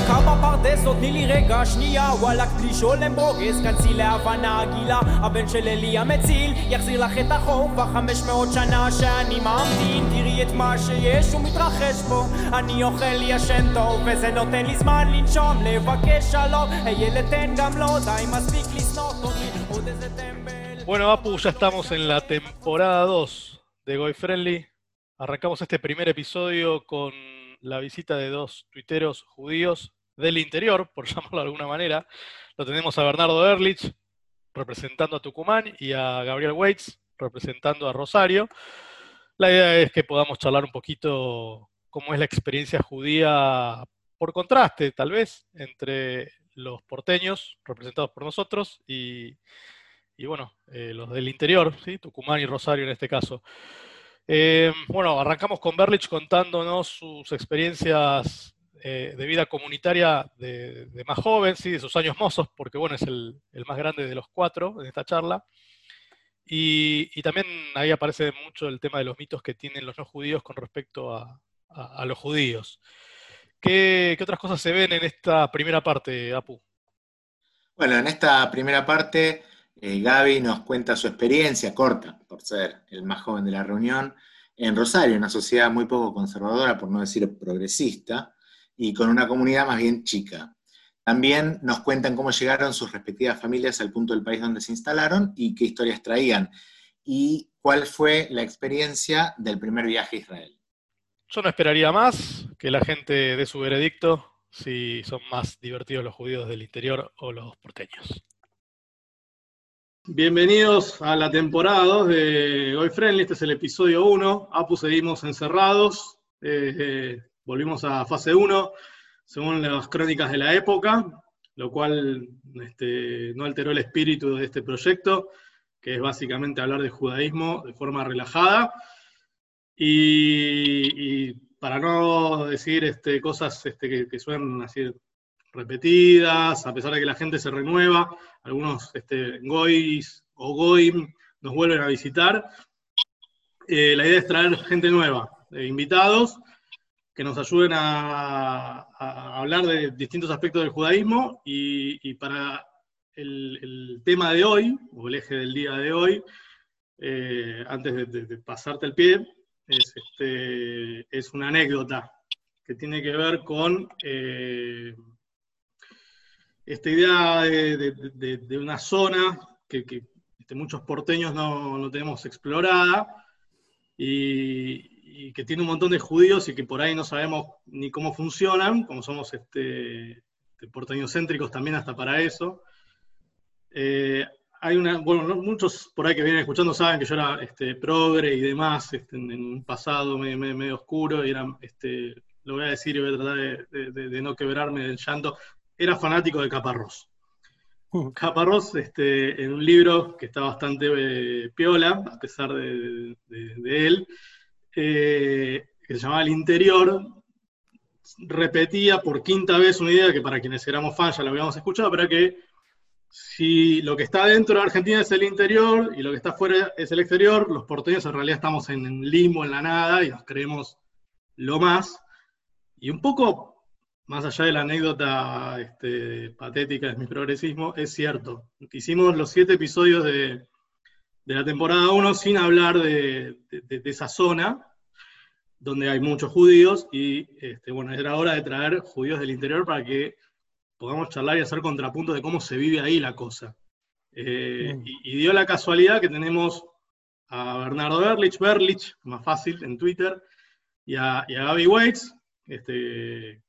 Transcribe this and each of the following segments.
דקה בפרדס, עוד תני לי רגע שנייה וואלכ בלי שולם ברוגז, כנסי להבנה גילה הבן של אלי המציל יחזיר לך את החור כבר חמש מאות שנה שאני ממתין תראי את מה שיש ומתרחש פה אני אוכל ישן טוב וזה נותן לי זמן לנשום לבקש שלום הילד תן גם לו די מספיק לשנוא אותי עוד איזה טמבל Bueno, Apu, ya estamos en la temporada 2 de Goy Friendly. Arrancamos este primer episodio con la visita de dos tuiteros judíos del interior, por llamarlo de alguna manera. Lo tenemos a Bernardo Ehrlich, representando a Tucumán, y a Gabriel Waits, representando a Rosario. La idea es que podamos charlar un poquito cómo es la experiencia judía por contraste, tal vez, entre los porteños, representados por nosotros, y, y bueno, eh, los del interior. Tucumán y Rosario en este caso. Eh, bueno, arrancamos con Berlich contándonos sus experiencias eh, de vida comunitaria de, más joven, ¿sí? de sus años mozos, porque bueno, es el, más grande de los cuatro en esta charla. Y, también ahí aparece mucho el tema de los mitos que tienen los no judíos con respecto a, los judíos. ¿Qué, ¿Qué, otras cosas se ven en esta primera parte, Apu? Bueno, en esta primera parte eh, Gaby nos cuenta su experiencia corta, por ser el más joven de la reunión, en Rosario, una sociedad muy poco conservadora, por no decir progresista, y con una comunidad más bien chica. También nos cuentan cómo llegaron sus respectivas familias al punto del país donde se instalaron y qué historias traían, y cuál fue la experiencia del primer viaje a Israel. Yo no esperaría más que la gente dé su veredicto si son más divertidos los judíos del interior o los porteños. Bienvenidos a la temporada 2 de Goy Friendly, este es el episodio 1. Apu seguimos encerrados, eh, eh, volvimos a fase 1, según las crónicas de la época, lo cual este, no alteró el espíritu de este proyecto, que es básicamente hablar de judaísmo de forma relajada. Y, y para no decir este, cosas este, que, que suenan así repetidas, a pesar de que la gente se renueva, algunos este, gois o goim nos vuelven a visitar. Eh, la idea es traer gente nueva, eh, invitados, que nos ayuden a, hablar de distintos aspectos del judaísmo y, para el, tema de hoy, o el eje del día de hoy, eh, antes de, pasarte el pie, es, este, es, una anécdota que tiene que ver con esta idea de, una zona que, este, muchos porteños no, no, tenemos explorada y, que tiene un montón de judíos y que por ahí no sabemos ni cómo funcionan, como somos este, este porteños céntricos también hasta para eso. Eh, hay una, bueno, no, muchos por ahí que vienen escuchando saben que yo era este, progre y demás, en, un pasado medio, oscuro, y era, este, lo voy a decir y voy a tratar de no quebrarme del llanto, era fanático de Caparrós. Uh. Caparrós, este, en un libro que está bastante eh, piola, a pesar de, de, de él, eh, que se llamaba El Interior, repetía por quinta vez una idea que para quienes éramos fans ya la habíamos escuchado, pero que si lo que está dentro de Argentina es el interior y lo que está afuera es el exterior, los porteños en realidad estamos en limbo, en la nada, y nos creemos lo más. Y un poco más allá de la anécdota este, patética de mi progresismo, es cierto. Hicimos los siete episodios de, de la temporada 1 sin hablar de, de, de, esa zona, donde hay muchos judíos, y este, bueno, era hora de traer judíos del interior para que podamos charlar y hacer contrapunto de cómo se vive ahí la cosa. Eh, mm. y, y, dio la casualidad que tenemos a Bernardo Berlich, Berlich, más fácil en Twitter, y a, y a Gaby Waits, este,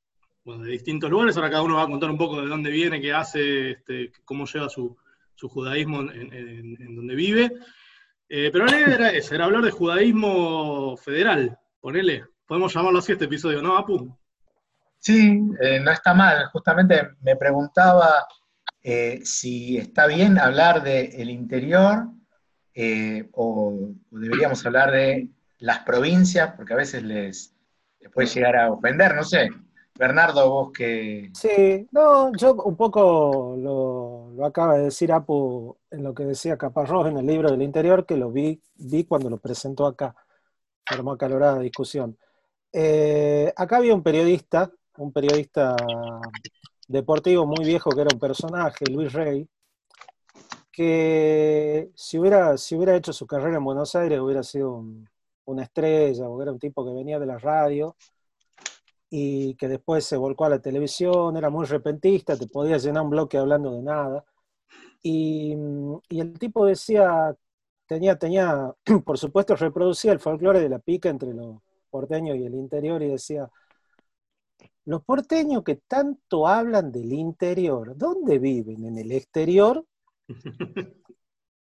bueno, de distintos lugares. Ahora cada uno va a contar un poco de dónde viene, qué hace, este, cómo lleva su, su judaísmo en, en, donde vive. Eh, pero la idea era esa, era hablar de judaísmo federal, ponele. Podemos llamarlo así este episodio, ¿no, Apu? Sí, eh, no está mal. Justamente me preguntaba eh, si está bien hablar del de interior o, deberíamos hablar de las provincias, porque a veces les puede llegar a ofender, no sé. Bernardo, vos que... Sí, no, yo un poco lo, lo, acaba de decir Apu en lo que decía Caparrós en el libro del interior, que lo vi, vi cuando lo presentó acá, formó acalorada discusión. Eh, acá había un periodista un periodista deportivo muy viejo que era un personaje, Luis Rey, que si hubiera, si hubiera hecho su carrera en Buenos Aires hubiera sido una estrella, o era un tipo que venía de la radio y que después se volcó a la televisión, era muy repentista, te podía llenar un bloque hablando de nada. Y, y el tipo decía, tenía, tenía, por supuesto, reproducía el folclore de la pica entre los porteños y el interior y decía, los porteños que tanto hablan del interior, ¿dónde viven? ¿En el exterior?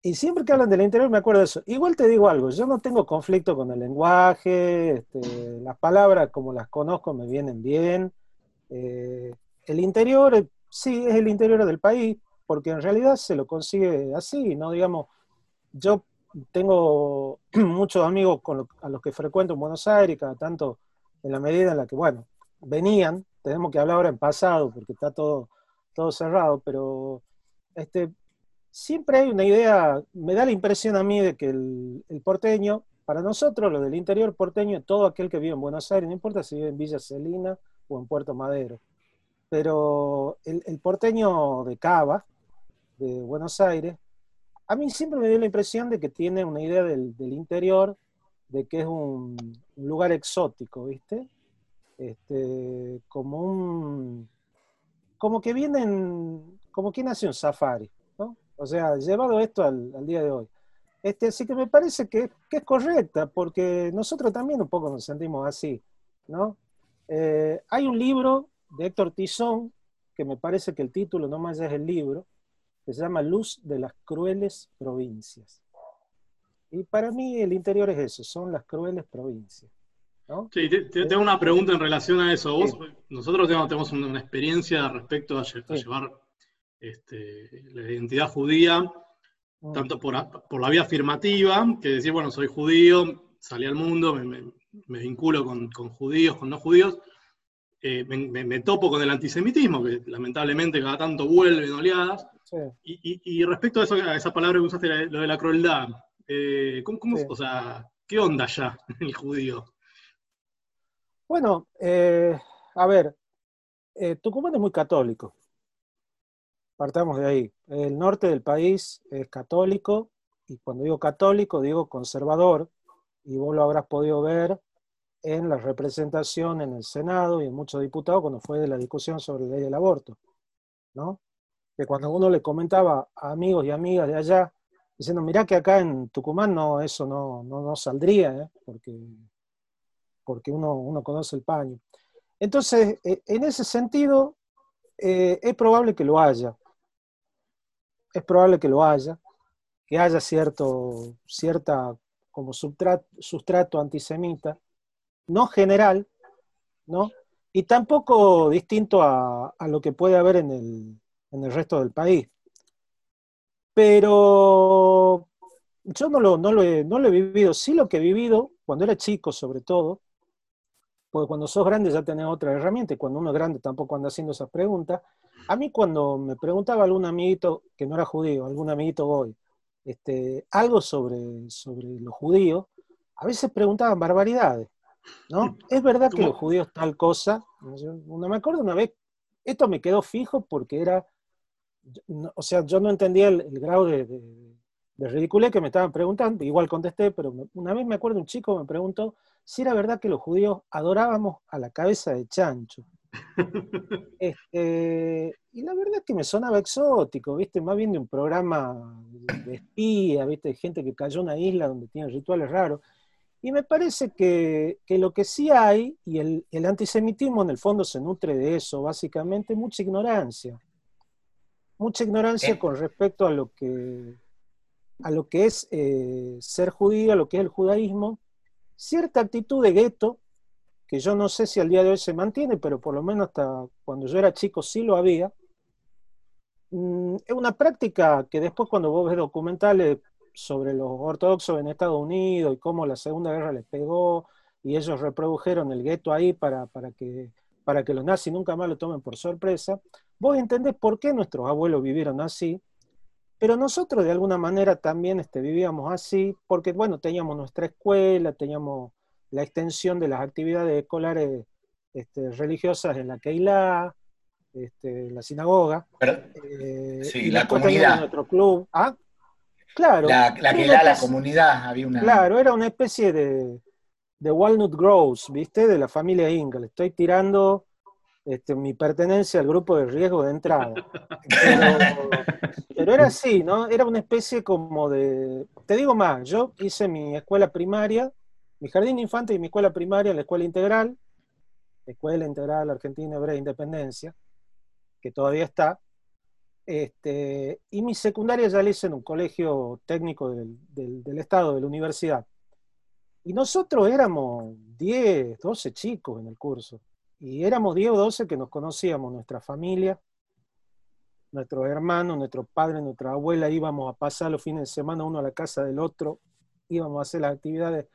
Y siempre que hablan del interior me acuerdo de eso. Igual te digo algo, yo no tengo conflicto con el lenguaje, este, las palabras como las conozco me vienen bien. Eh, el interior, eh, sí, es el interior del país, porque en realidad se lo consigue así, ¿no? Digamos, yo tengo muchos amigos con a los que frecuento en Buenos Aires, cada tanto en la medida en la que, bueno, venían, tenemos que hablar ahora en pasado porque está todo, todo cerrado, pero este, siempre hay una idea, me da la impresión a mí de que el, porteño, para nosotros, lo del interior porteño, todo aquel que vive en Buenos Aires, no importa si vive en Villa Celina o en Puerto Madero, pero el, porteño de Cava, de Buenos Aires, a mí siempre me dio la impresión de que tiene una idea del, interior, de que es un, lugar exótico, ¿viste? Este, como un. como que vienen. como quien hace un safari. O sea, llevado esto al, día de hoy. Este, así que me parece que, es correcta, porque nosotros también un poco nos sentimos así, ¿no? Eh, hay un libro de Héctor Tizón, que me parece que el título no más es el libro, que se llama Luz de las crueles provincias. Y para mí el interior es eso, son las crueles provincias. Sí, tengo una pregunta en relación a eso. Nosotros tenemos, una experiencia respecto a, llevar este, la identidad judía, tanto por, la vía afirmativa, que decir, bueno, soy judío, salí al mundo, me, vinculo con, judíos, con no judíos, eh, me, topo con el antisemitismo, que lamentablemente cada tanto vuelve en oleadas, y, respecto a, eso, a esa palabra que usaste, lo de la crueldad, eh, ¿cómo, o sea, ¿qué onda ya el judío? Bueno, eh, a ver, Tucumán es muy católico. Partamos de ahí. El norte del país es católico, y cuando digo católico, digo conservador, y vos lo habrás podido ver en la representación en el Senado y en muchos diputados cuando fue de la discusión sobre la ley del aborto, ¿no? que cuando uno le comentaba a amigos y amigas de allá, diciendo, mirá que acá en Tucumán no, eso no, no, saldría, ¿eh? porque, porque uno, uno conoce el paño. Entonces, e, en ese sentido, eh, es probable que lo haya. Es probable que lo haya, que haya cierto, cierta como sustrato antisemita, no general, ¿no? Y tampoco distinto a, a lo que puede haber en el, en el resto del país. Pero yo no lo, no lo, he, no lo he vivido, sí lo que he vivido cuando era chico sobre todo, porque cuando sos grande ya tenés otra herramienta y cuando uno es grande tampoco anda haciendo esas preguntas. A mí cuando me preguntaba algún amiguito que no era judío, algún amiguito hoy, este, algo sobre, sobre los judíos, a veces preguntaban barbaridades, ¿no? Es verdad que los judíos tal cosa, no me acuerdo una vez, esto me quedó fijo porque era o sea, yo no entendía el, grado de, de, ridiculez que me estaban preguntando, igual contesté, pero una vez me acuerdo un chico me preguntó si era verdad que los judíos adorábamos a la cabeza de chancho. Este, y la verdad es que me sonaba exótico, ¿viste? Más bien de un programa de espía, ¿viste? De gente que cayó en una isla donde tienen rituales raros. Y me parece que, que lo que sí hay, y el, el, antisemitismo en el fondo se nutre de eso, básicamente, mucha ignorancia mucha ignorancia eh. con respecto a lo que, a lo que es eh, ser judío, a lo que es el judaísmo, cierta actitud de gueto, que yo no sé si al día de hoy se mantiene, pero por lo menos hasta cuando yo era chico sí lo había. Mm, es una práctica que después cuando vos ves documentales sobre los ortodoxos en Estados Unidos y cómo la Segunda Guerra les pegó y ellos reprodujeron el gueto ahí para, para, que, para que los nazis nunca más lo tomen por sorpresa, vos entendés por qué nuestros abuelos vivieron así, pero nosotros de alguna manera también este, vivíamos así, porque bueno, teníamos nuestra escuela, teníamos la extensión de las actividades escolares este, religiosas en la Keilah, este, la sinagoga. Eh, sí, la comunidad. Nuestro club. ¿Ah? Claro. La, la Keilah, la comunidad, había una. Claro, era una especie de, de Walnut Groves, ¿viste? De la familia Ingle. Estoy tirando este, mi pertenencia al grupo de riesgo de entrada. Pero, era así, ¿no? Era una especie como de... Te digo más, yo hice mi escuela primaria, mi jardín infante y mi escuela primaria la escuela integral, Escuela Integral Argentina Hebrea Independencia, que todavía está. Este, y mi secundaria ya la hice en un colegio técnico del, del Estado, de la universidad. Y nosotros éramos 10, 12 chicos en el curso. Y éramos 10 o 12 que nos conocíamos, nuestra familia, nuestros hermanos, nuestro padre, nuestra abuela, íbamos a pasar los fines de semana uno a la casa del otro, íbamos a hacer las actividades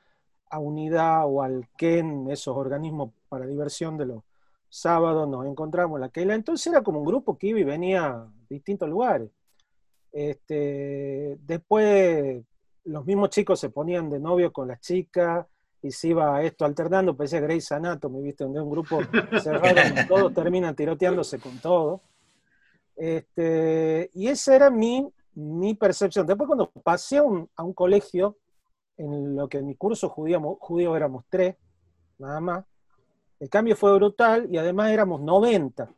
a unidad o al KEN, esos organismos para diversión de los sábados, nos encontramos en la Keila. Entonces era como un grupo que iba y venía a distintos lugares. Este, después los mismos chicos se ponían de novio con las chicas y se iba esto alternando, parecía Grey's Anatomy, ¿viste? Donde un grupo cerrado todos terminan tiroteándose con todo. Este, y esa era mi, mi percepción. Después cuando pasé a un, a un colegio, en lo que en mi curso judío, éramos tres, nada más, el cambio fue brutal y además éramos 90,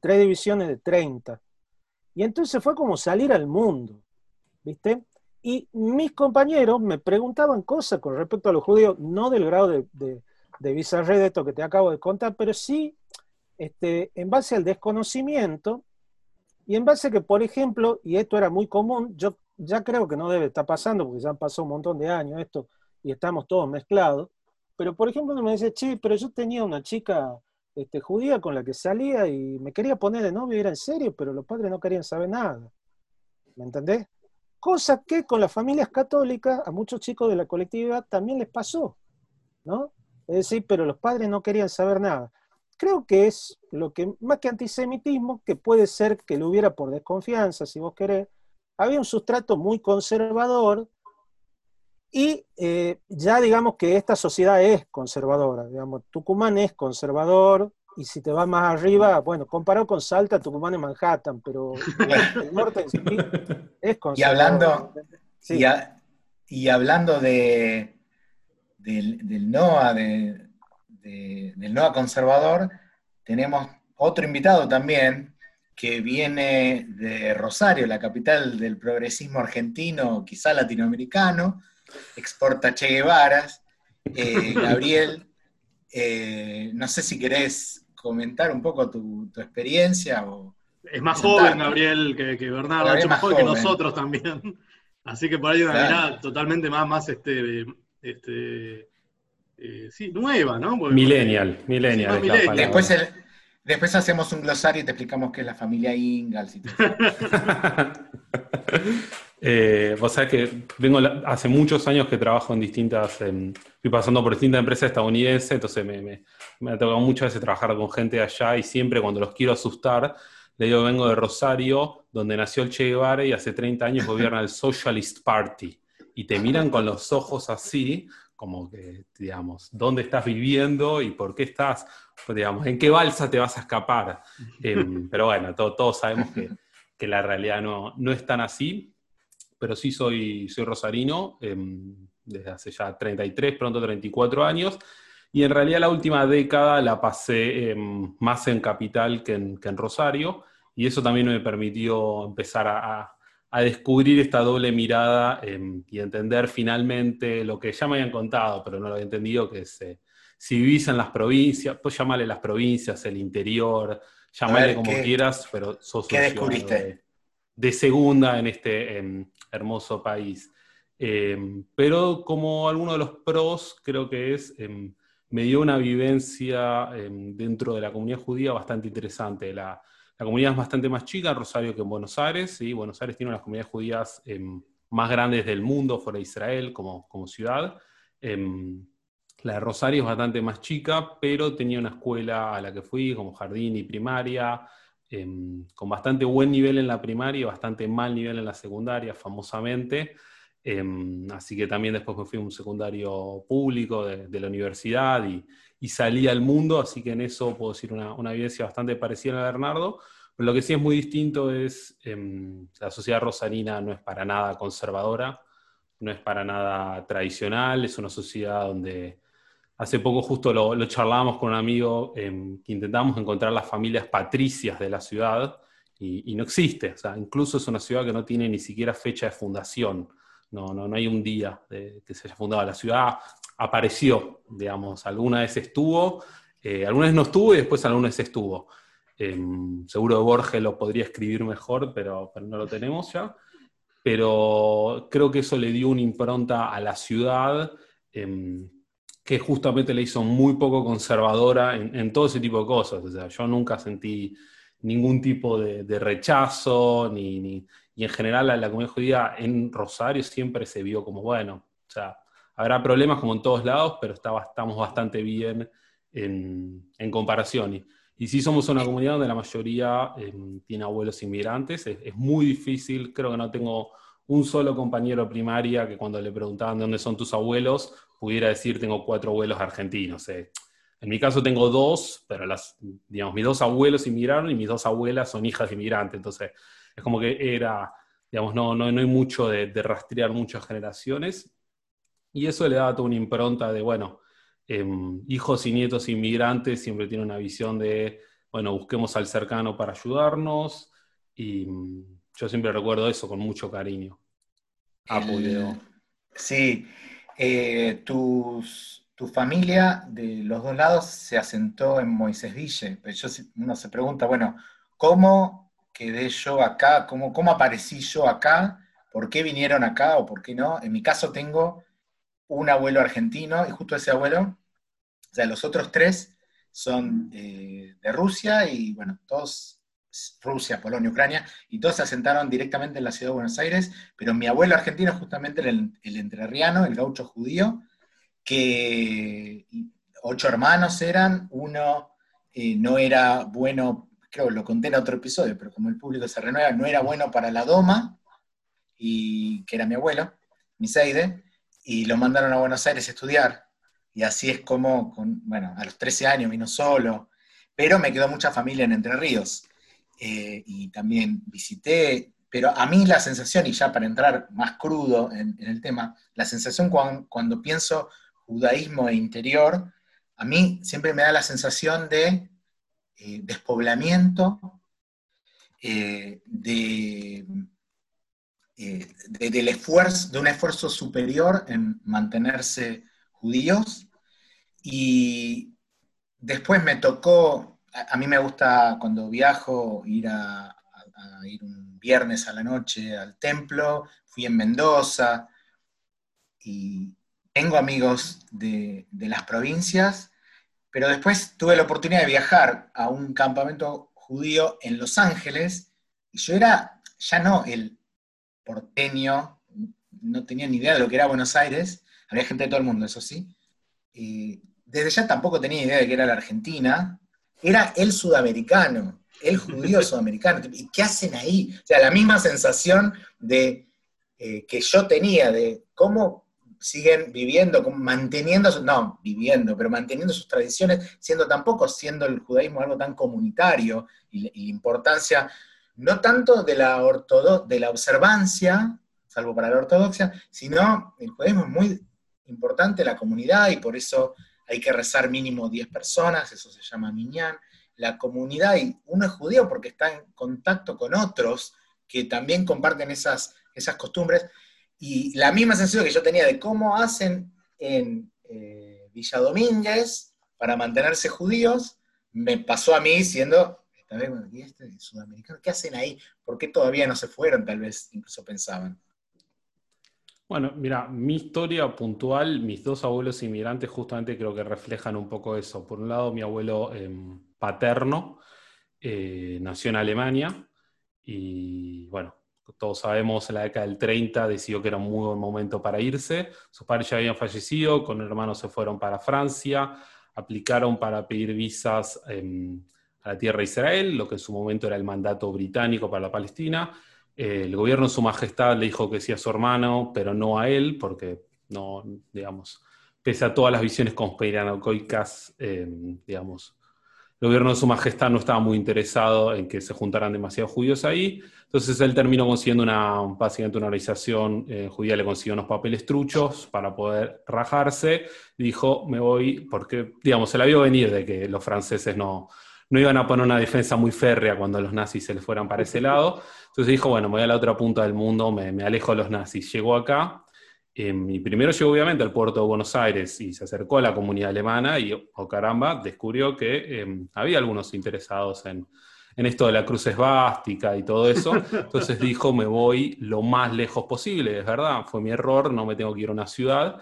tres divisiones de 30. Y entonces fue como salir al mundo, ¿viste? Y mis compañeros me preguntaban cosas con respecto a los judíos, no del grado de, de, de esto que te acabo de contar, pero sí este, en base al desconocimiento y en base a que, por ejemplo, y esto era muy común, yo ya creo que no debe estar pasando porque ya han pasado un montón de años esto y estamos todos mezclados, pero por ejemplo me dice, che, pero yo tenía una chica este, judía con la que salía y me quería poner de novio era en serio, pero los padres no querían saber nada. ¿Me entendés? Cosa que con las familias católicas a muchos chicos de la colectividad también les pasó, ¿no? Es decir, pero los padres no querían saber nada. Creo que es lo que, más que antisemitismo, que puede ser que lo hubiera por desconfianza, si vos querés, había un sustrato muy conservador y eh, ya digamos que esta sociedad es conservadora, digamos, Tucumán es conservador, y si te vas más arriba, bueno, comparado con Salta, Tucumán es Manhattan, pero el norte es Y hablando, y, hablando de, del, NOA, del NOA conservador, tenemos otro invitado también que viene de Rosario, la capital del progresismo argentino, quizá latinoamericano, exporta Che Guevaras. Eh, Gabriel, eh, no sé si querés comentar un poco tu, experiencia. O es más joven Gabriel que, que Bernardo, mucho más joven que nosotros también. Así que por ahí una mirada totalmente más, más este, este eh, sí, nueva, ¿no? millennial, millennial. después, después hacemos un glosario y te explicamos qué es la familia Ingalls. Eh, vos sabés que vengo hace muchos años que trabajo en distintas, fui pasando por distintas empresas estadounidenses, entonces me, me, ha tocado muchas veces trabajar con gente de allá y siempre cuando los quiero asustar, le digo vengo de Rosario, donde nació el Che Guevara y hace 30 años gobierna el Socialist Party. Y te miran con los ojos así, como que, digamos, ¿dónde estás viviendo y por qué estás? Pues, digamos, ¿en qué balsa te vas a escapar? Em, pero bueno, todos sabemos que, que, la realidad no, no es tan así pero sí soy, soy rosarino em, desde hace ya 33, pronto 34 años. Y en realidad la última década la pasé em, más en Capital que en, que en, Rosario. Y eso también me permitió empezar a, a descubrir esta doble mirada em, y entender finalmente lo que ya me habían contado, pero no lo había entendido, que es eh, si vivís en las provincias, pues llamale las provincias, el interior, llamale como quieras, pero sos ¿Qué descubriste? De, de, segunda en este hermoso país. Em, pero como alguno de los pros, creo que es, em, me dio una vivencia em, dentro de la comunidad judía bastante interesante. La, comunidad es bastante más chica en Rosario que en Buenos Aires, y Buenos Aires tiene una las comunidades judías más grandes del mundo, fuera de Israel, como, como ciudad. la de Rosario es bastante más chica, pero tenía una escuela a la que fui, como jardín y primaria, Em, con bastante buen nivel en la primaria y bastante mal nivel en la secundaria, famosamente. Así que también después me fui a un secundario público de, la universidad y, salí al mundo, así que en eso puedo decir una, una vivencia bastante parecida a Bernardo. Pero lo que sí es muy distinto es, em, la sociedad rosarina no es para nada conservadora, no es para nada tradicional, es una sociedad donde hace poco justo lo, lo charlábamos con un amigo em, que intentamos encontrar las familias patricias de la ciudad y, no existe, o sea, incluso es una ciudad que no tiene ni siquiera fecha de fundación, no, no, no hay un día que se haya fundado la ciudad, apareció, digamos, alguna vez estuvo, eh, alguna vez no estuvo y después alguna vez estuvo. Em, seguro Borges lo podría escribir mejor, pero, pero no lo tenemos ya pero creo que eso le dio una impronta a la ciudad em, que justamente le hizo muy poco conservadora en, todo ese tipo de cosas. O sea, yo nunca sentí ningún tipo de, rechazo, ni, y en general la, la, comunidad judía en Rosario siempre se vio como, bueno, o sea, habrá problemas como en todos lados, pero estamos bastante bien en, comparación. Y sí somos una comunidad donde la mayoría em, tiene abuelos inmigrantes. Es, muy difícil, creo que no tengo un solo compañero primaria que cuando le preguntaban de dónde son tus abuelos, pudiera decir tengo cuatro abuelos argentinos. Eh. En mi caso tengo dos, pero las, digamos, mis dos abuelos inmigraron y mis dos abuelas son hijas de inmigrantes. Entonces, es como que era, digamos, no, no, no hay mucho de rastrear muchas generaciones. Y eso le da toda una impronta de, bueno, Em, hijos y nietos inmigrantes siempre tienen una visión de, bueno, busquemos al cercano para ayudarnos y mm, yo siempre recuerdo eso con mucho cariño. sí, eh, tu familia de los dos lados se asentó en Moisés Ville, pero yo, uno se pregunta, bueno, ¿cómo quedé yo acá? ¿Cómo, ¿Cómo aparecí yo acá? ¿Por qué vinieron acá o por qué no? En mi caso tengo un abuelo argentino, y justo ese abuelo, o sea, los otros tres son eh, de Rusia, y bueno, todos, Rusia, Polonia, Ucrania, y todos se asentaron directamente en la ciudad de Buenos Aires, pero mi abuelo argentino justamente el, entrerriano, el gaucho judío, que ocho hermanos eran, uno eh, no era bueno, creo lo conté en otro episodio, pero como el público se renueva, no era bueno para la doma, y que era mi abuelo, Miseide, y lo mandaron a Buenos Aires a estudiar. Y así es como, bueno, a los 13 años vino solo, pero me quedó mucha familia en Entre Ríos. Eh, y también visité, pero a mí la sensación, y ya para entrar más crudo en, el tema, la sensación cuando, pienso judaísmo e interior, a mí siempre me da la sensación de eh, despoblamiento, eh, de eh, del esfuerzo, de un esfuerzo superior en mantenerse judíos. Y después me tocó, a, mí me gusta cuando viajo ir a, ir un viernes a la noche al templo, fui en Mendoza y tengo amigos de, de las provincias, pero después tuve la oportunidad de viajar a un campamento judío en Los Ángeles y yo era ya no el porteño, no tenía ni idea de lo que era Buenos Aires, había gente de todo el mundo, eso sí. desde ya tampoco tenía idea de que era la Argentina, era el sudamericano, el judío sudamericano. ¿Y qué hacen ahí? O sea, la misma sensación de eh, que yo tenía de cómo siguen viviendo, manteniendo, no, viviendo, pero manteniendo sus tradiciones, siendo tampoco siendo el judaísmo algo tan comunitario y, y la importancia no tanto de la, de la observancia, salvo para la ortodoxia, sino el judaísmo es muy importante la comunidad y por eso hay que rezar mínimo 10 personas, eso se llama miñán. La comunidad, y uno es judío porque está en contacto con otros que también comparten esas, esas costumbres. Y la misma sensación que yo tenía de cómo hacen en eh, Villa Domínguez para mantenerse judíos, me pasó a mí siendo ¿y este sudamericano? ¿Qué hacen ahí? ¿Por qué todavía no se fueron? Tal vez incluso pensaban. Bueno, mira, mi historia puntual, mis dos abuelos inmigrantes justamente creo que reflejan un poco eso. Por un lado, mi abuelo em, paterno eh, nació en Alemania y bueno, todos sabemos, en la década del 30 decidió que era un muy buen momento para irse. Sus padres ya habían fallecido, con hermanos se fueron para Francia, aplicaron para pedir visas a la tierra de Israel, lo que en su momento era el mandato británico para la Palestina, Eh, el gobierno en su majestad le dijo que sí a su hermano, pero no a él, porque no, digamos, pese a todas las visiones conspiranoicas, eh, digamos, el gobierno de su majestad no estaba muy interesado en que se juntaran demasiados judíos ahí, entonces él terminó consiguiendo una, básicamente una organización eh, judía, le consiguió unos papeles truchos para poder rajarse, dijo, me voy, porque, digamos, se la vio venir de que los franceses no, no iban a poner una defensa muy férrea cuando los nazis se les fueran para ese lado, entonces dijo, bueno, me voy a la otra punta del mundo, me, me alejo de los nazis. Llegó acá, Em, y primero llegó obviamente al puerto de Buenos Aires y se acercó a la comunidad alemana y, oh caramba, descubrió que em, había algunos interesados en, esto de la cruz esvástica y todo eso. Entonces dijo, me voy lo más lejos posible, es verdad, fue mi error, no me tengo que ir a una ciudad.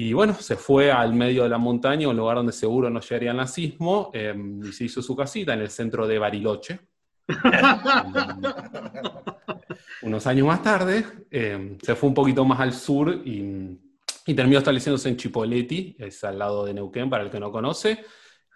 Y bueno, se fue al medio de la montaña, un lugar donde seguro no llegaría el nazismo, em, y se hizo su casita en el centro de Bariloche. unos años más tarde, eh, se fue un poquito más al sur y, terminó estableciéndose en Chipoleti, es al lado de Neuquén, para el que no conoce,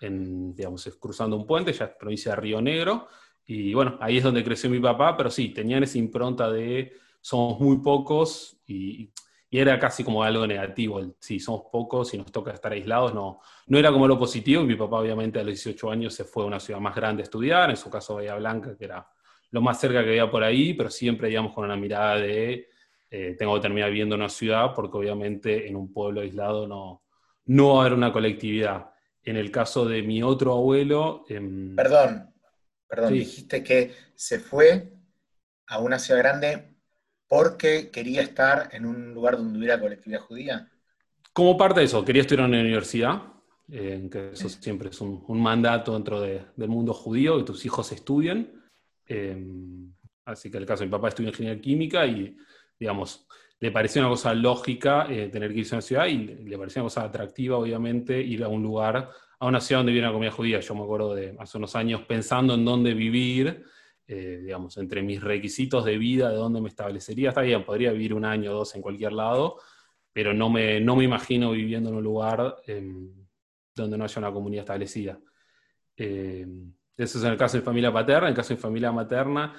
en, digamos, cruzando un puente, ya es provincia de Río Negro, y bueno, ahí es donde creció mi papá, pero sí, tenían esa impronta de somos muy pocos y, era casi como algo negativo, si somos pocos y nos toca estar aislados, no, no era como lo positivo, mi papá obviamente a los 18 años se fue a una ciudad más grande a estudiar, en su caso Bahía Blanca, que era lo más cerca que había por ahí, pero siempre, digamos, con una mirada de eh, tengo que terminar viviendo en una ciudad, porque obviamente en un pueblo aislado no, no va a haber una colectividad. En el caso de mi otro abuelo... Em, perdón, perdón, dijiste que se fue a una ciudad grande porque quería estar en un lugar donde hubiera colectividad judía. Como parte de eso, quería estudiar en la universidad, eh, que eso siempre es un, mandato dentro del mundo judío, que tus hijos estudien. Em, así que el caso de mi papá estudió ingeniería química y, digamos, le pareció una cosa lógica eh, tener que irse a una ciudad y le pareció una cosa atractiva, obviamente, ir a un lugar, a una ciudad donde viene una comida judía. Yo me acuerdo de hace unos años pensando en dónde vivir, eh, digamos, entre mis requisitos de vida, de dónde me establecería. Está bien, podría vivir un año o dos en cualquier lado, pero no me, no me imagino viviendo en un lugar em, donde no haya una comunidad establecida. Em, eso es en el caso de familia paterna. En el caso de familia materna,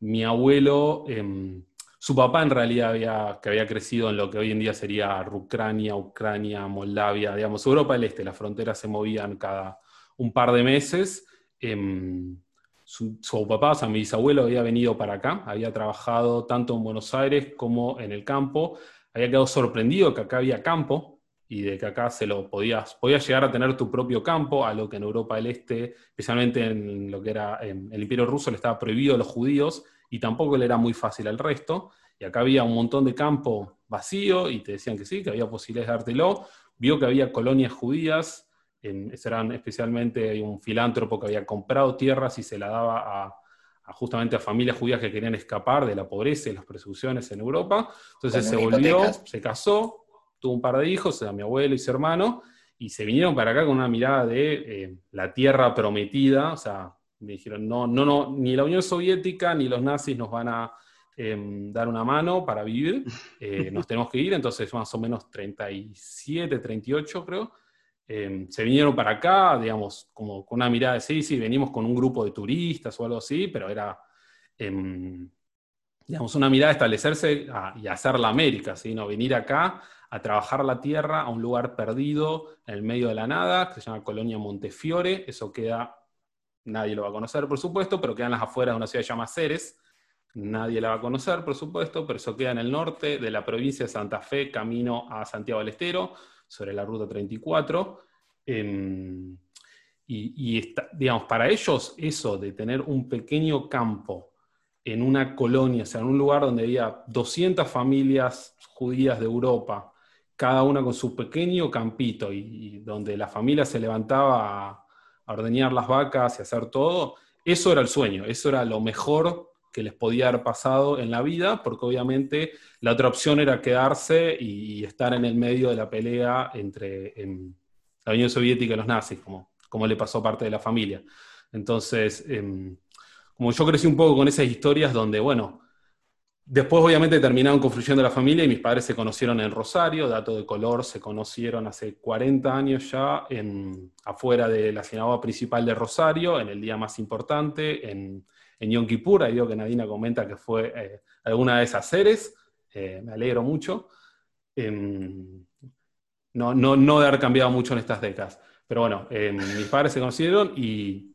mi abuelo, em, su papá en realidad había, que había crecido en lo que hoy en día sería Ucrania, Ucrania, Moldavia, digamos, Europa del Este. Las fronteras se movían cada un par de meses. Em, su, papá, o sea, mi bisabuelo había venido para acá, había trabajado tanto en Buenos Aires como en el campo, había quedado sorprendido que acá había campo, y de que acá se lo podías, podías llegar a tener tu propio campo, a lo que en Europa del Este, especialmente en lo que era el Imperio Ruso, le estaba prohibido a los judíos y tampoco le era muy fácil al resto. Y acá había un montón de campo vacío y te decían que sí, que había posibilidades de dártelo. Vio que había colonias judías, en, eran especialmente un filántropo que había comprado tierras y se la daba a, justamente a familias judías que querían escapar de la pobreza y las persecuciones en Europa. Entonces se volvió, se casó, tuvo un par de hijos, mi abuelo y su hermano, y se vinieron para acá con una mirada de eh, la tierra prometida, o sea, me dijeron, no, no, no, ni la Unión Soviética ni los nazis nos van a em, dar una mano para vivir, eh, nos tenemos que ir, entonces más o menos 37, 38 creo, em, se vinieron para acá, digamos, como con una mirada de, sí, sí, venimos con un grupo de turistas o algo así, pero era, em, digamos, una mirada de establecerse y hacer la América, ¿sí? ¿no? venir acá a trabajar la tierra a un lugar perdido en el medio de la nada, que se llama Colonia Montefiore. Eso queda, nadie lo va a conocer, por supuesto, pero queda en las afueras de una ciudad llamada Ceres. Nadie la va a conocer, por supuesto, pero eso queda en el norte de la provincia de Santa Fe, camino a Santiago del Estero, sobre la ruta 34. Em, y, digamos, para ellos eso de tener un pequeño campo en una colonia, o sea, en un lugar donde había 200 familias judías de Europa, cada una con su pequeño campito y, donde la familia se levantaba a, ordeñar las vacas y hacer todo, eso era el sueño, eso era lo mejor que les podía haber pasado en la vida, porque obviamente la otra opción era quedarse y, estar en el medio de la pelea entre la Unión Soviética y los nazis, como, como le pasó a parte de la familia. Entonces, em, como yo crecí un poco con esas historias donde, bueno, Después, obviamente, terminaron confluyendo la familia y mis padres se conocieron en Rosario, dato de color, se conocieron hace 40 años ya en, afuera de la sinagoga principal de Rosario, en el día más importante, en, en Yom Kippur. Ahí que Nadina comenta que fue eh, alguna de esas seres, eh, me alegro mucho. Em, no, no, no, de haber cambiado mucho en estas décadas. Pero bueno, em, mis padres se conocieron y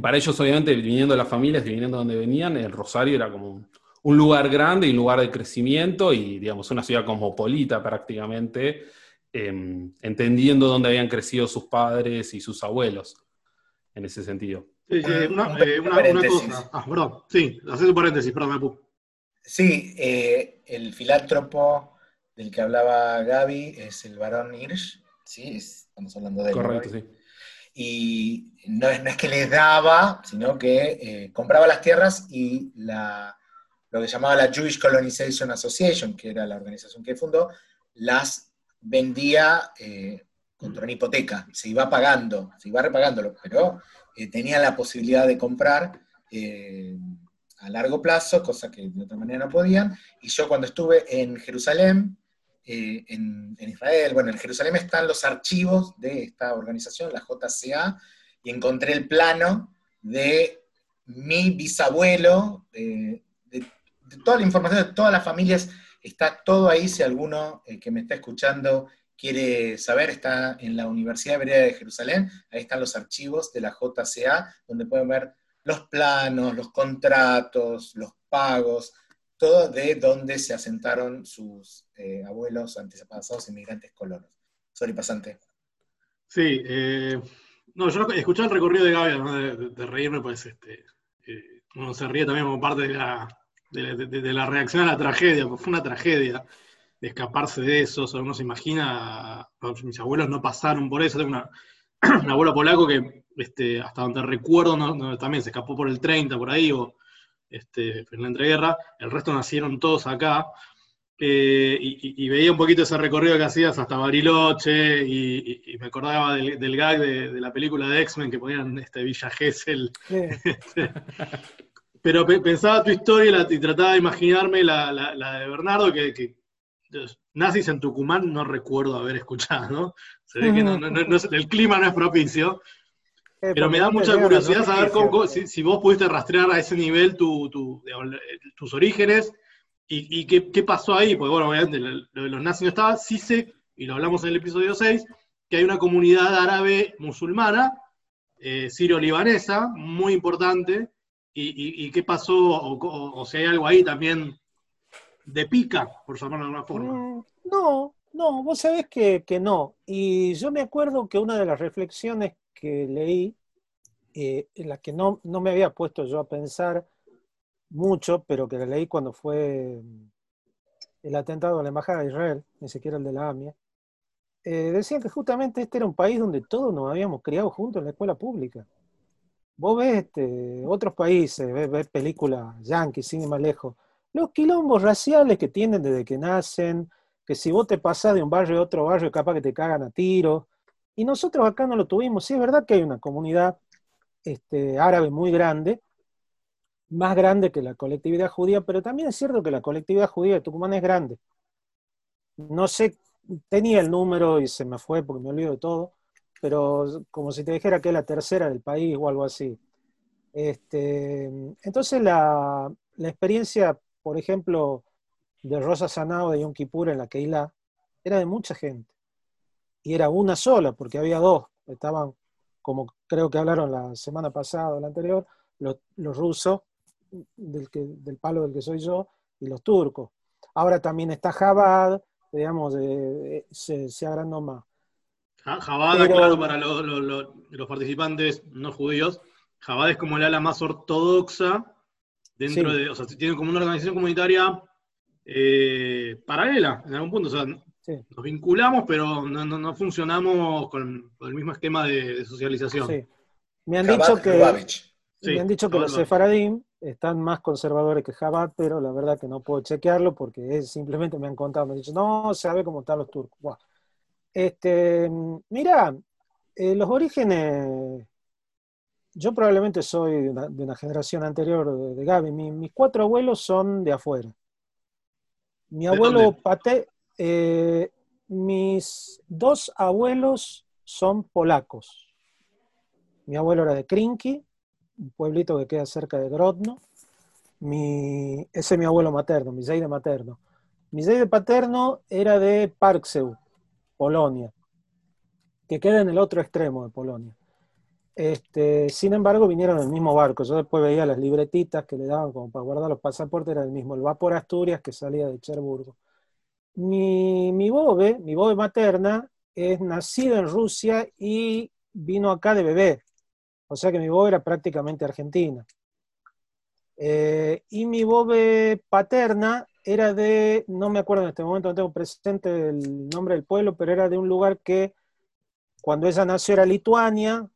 para ellos, obviamente, viniendo de las familias y viniendo de donde venían, el Rosario era como un un lugar grande y un lugar de crecimiento y, digamos, una ciudad cosmopolita prácticamente, em, entendiendo dónde habían crecido sus padres y sus abuelos, en ese sentido. Sí, una, eh, cosa. Ah, perdón, sí, haces un paréntesis, perdón, Apu. Sí, eh, el filántropo del que hablaba Gaby es el varón Hirsch, sí, estamos hablando de él. Correcto, sí. Y no es, no es, que les daba, sino que eh, compraba las tierras y la lo que llamaba la Jewish Colonization Association, que era la organización que fundó, las vendía eh, contra una hipoteca, se iba pagando, se iba repagándolo, pero eh, tenía la posibilidad de comprar eh, a largo plazo, cosa que de otra manera no podían, y yo cuando estuve en Jerusalén, en, en, Israel, bueno, en Jerusalén están los archivos de esta organización, la JCA, y encontré el plano de mi bisabuelo, toda la información de todas las familias, está todo ahí, si alguno eh, que me está escuchando quiere saber, está en la Universidad Hebrea de Jerusalén, ahí están los archivos de la JCA, donde pueden ver los planos, los contratos, los pagos, todo de donde se asentaron sus eh, abuelos antepasados inmigrantes colonos. Sorry, pasante. Sí, eh, no, yo escuché el recorrido de Gaby, de, reírme, pues este, uno se ríe también como parte de la, de, la reacción a la tragedia, porque fue una tragedia de escaparse de eso. O uno se imagina, mis abuelos no pasaron por eso. Tengo una, un abuelo polaco que, este, hasta donde recuerdo, también se escapó por el 30, por ahí, o este, en la entreguerra. El resto nacieron todos acá. Eh, y, veía un poquito ese recorrido que hacías hasta Bariloche, y, me acordaba del, gag de, la película de X-Men que ponían este Villa Gesell. Pero pensaba tu historia y, trataba de imaginarme la, de Bernardo, que, nazis en Tucumán no recuerdo haber escuchado, ¿no? Se ve que el clima no es propicio. Eh, pero me da mucha curiosidad saber si, vos pudiste rastrear a ese nivel tus orígenes y, qué, pasó ahí. Porque, bueno, obviamente lo de los nazis no estaba. Sí sé, y lo hablamos en el episodio 6, que hay una comunidad árabe musulmana, eh, sirio-libanesa, muy importante, y, qué pasó, o, si hay algo ahí también de pica, por llamarlo de alguna forma. Mm, no, no, vos sabés que, no. Y yo me acuerdo que una de las reflexiones que leí, eh, en las que no, no me había puesto yo a pensar mucho, pero que la leí cuando fue el atentado a la Embajada de Israel, ni siquiera el de la AMIA, eh, decían que justamente este era un país donde todos nos habíamos criado juntos en la escuela pública. Vos ves este, otros países, ves, películas yanquis, sin ir más lejos, los quilombos raciales que tienen desde que nacen, que si vos te pasás de un barrio a otro barrio, capaz que te cagan a tiro. Y nosotros acá no lo tuvimos. Sí, es verdad que hay una comunidad este, árabe muy grande, más grande que la colectividad judía, pero también es cierto que la colectividad judía de Tucumán es grande. No sé, tenía el número y se me fue porque me olvido de todo, pero como si te dijera que es la tercera del país o algo así. Este, entonces la, experiencia, por ejemplo, de Rosa Sanao de Yom Kippur en la Keilah, era de mucha gente. Y era una sola, porque había dos. Estaban, como creo que hablaron la semana pasada o la anterior, los, rusos, del, que, del palo del que soy yo, y los turcos. Ahora también está Jabad, digamos, se, se agrandó más. Jabada, claro, para los, participantes no judíos, Jabada es como el ala más ortodoxa dentro de, o sea, tiene como una organización comunitaria eh, paralela en algún punto, o sea, nos vinculamos, pero no, funcionamos con, el mismo esquema de, socialización. Me han dicho que, me han dicho que los sefaradim están más conservadores que Jabad, pero la verdad que no puedo chequearlo porque es, simplemente me han contado, me han dicho, no, sabe cómo están los turcos. Este, mira, eh, los orígenes, yo probablemente soy de una, generación anterior de, Gaby, mis cuatro abuelos son de afuera, Mi ¿De abuelo paté, eh, mis dos abuelos son polacos. Mi abuelo era de Krinki, un pueblito que queda cerca de Grodno. Mi, ese es mi abuelo materno, mi de materno. Mi de paterno era de Parkseu, Polonia, que queda en el otro extremo de Polonia. Este, sin embargo, vinieron en el mismo barco. Yo después veía las libretitas que le daban como para guardar los pasaportes, era el mismo, el Vapor Asturias que salía de Cherburgo. Mi, mi bobe, mi bobe materna, es nacida en Rusia y vino acá de bebé. O sea que mi bobe era prácticamente argentina. Eh, y mi bobe paterna era de, no me acuerdo en este momento, no tengo presente el nombre del pueblo, pero era de un lugar que cuando ella nació era Lituania,